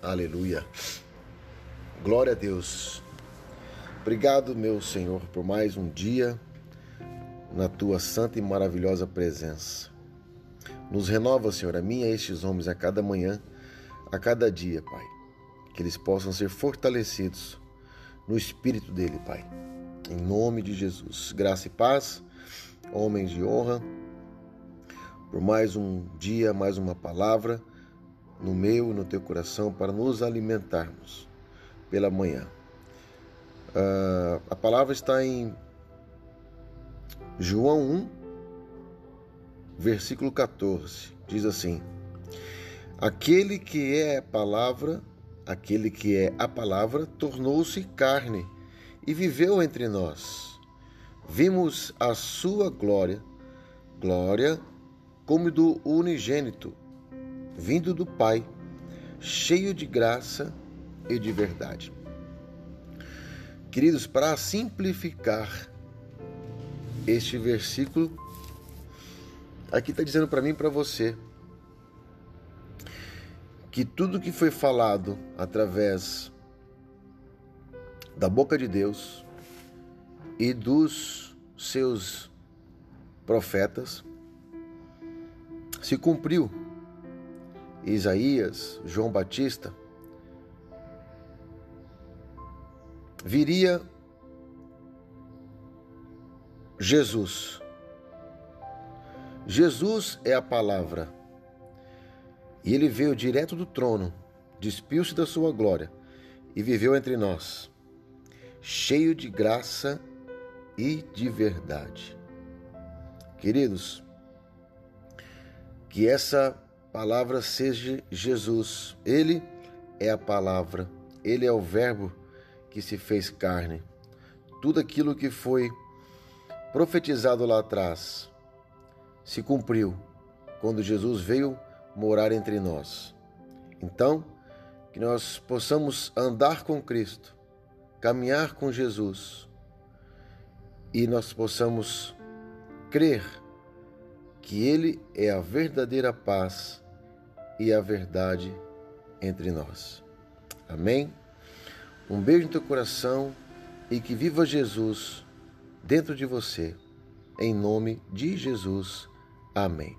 Aleluia. Glória a Deus. Obrigado, meu Senhor, por mais um dia na tua santa e maravilhosa presença. Nos renova, Senhor, a mim e a estes homens a cada manhã, a cada dia, Pai. Que eles possam ser fortalecidos no espírito dele, Pai. Em nome de Jesus. Graça e paz, homens de honra, por mais um dia, mais uma palavra no meu no teu coração para nos alimentarmos pela manhã. Uh, a palavra está em João 1, versículo 14. Diz assim: Aquele que é a palavra, aquele que é a palavra, tornou-se carne e viveu entre nós. Vimos a sua glória, glória como do unigênito vindo do Pai, cheio de graça e de verdade. Queridos, para simplificar este versículo, aqui está dizendo para mim e para você que tudo que foi falado através da boca de Deus e dos seus profetas se cumpriu Isaías, João Batista, viria Jesus. Jesus é a palavra. E ele veio direto do trono, despiu-se da sua glória e viveu entre nós, cheio de graça e de verdade. Queridos, que essa palavra seja Jesus. Ele é a palavra, ele é o Verbo que se fez carne. Tudo aquilo que foi profetizado lá atrás se cumpriu quando Jesus veio morar entre nós. Então, que nós possamos andar com Cristo, caminhar com Jesus e nós possamos crer que Ele é a verdadeira paz e a verdade entre nós. Amém? Um beijo no teu coração e que viva Jesus dentro de você. Em nome de Jesus. Amém.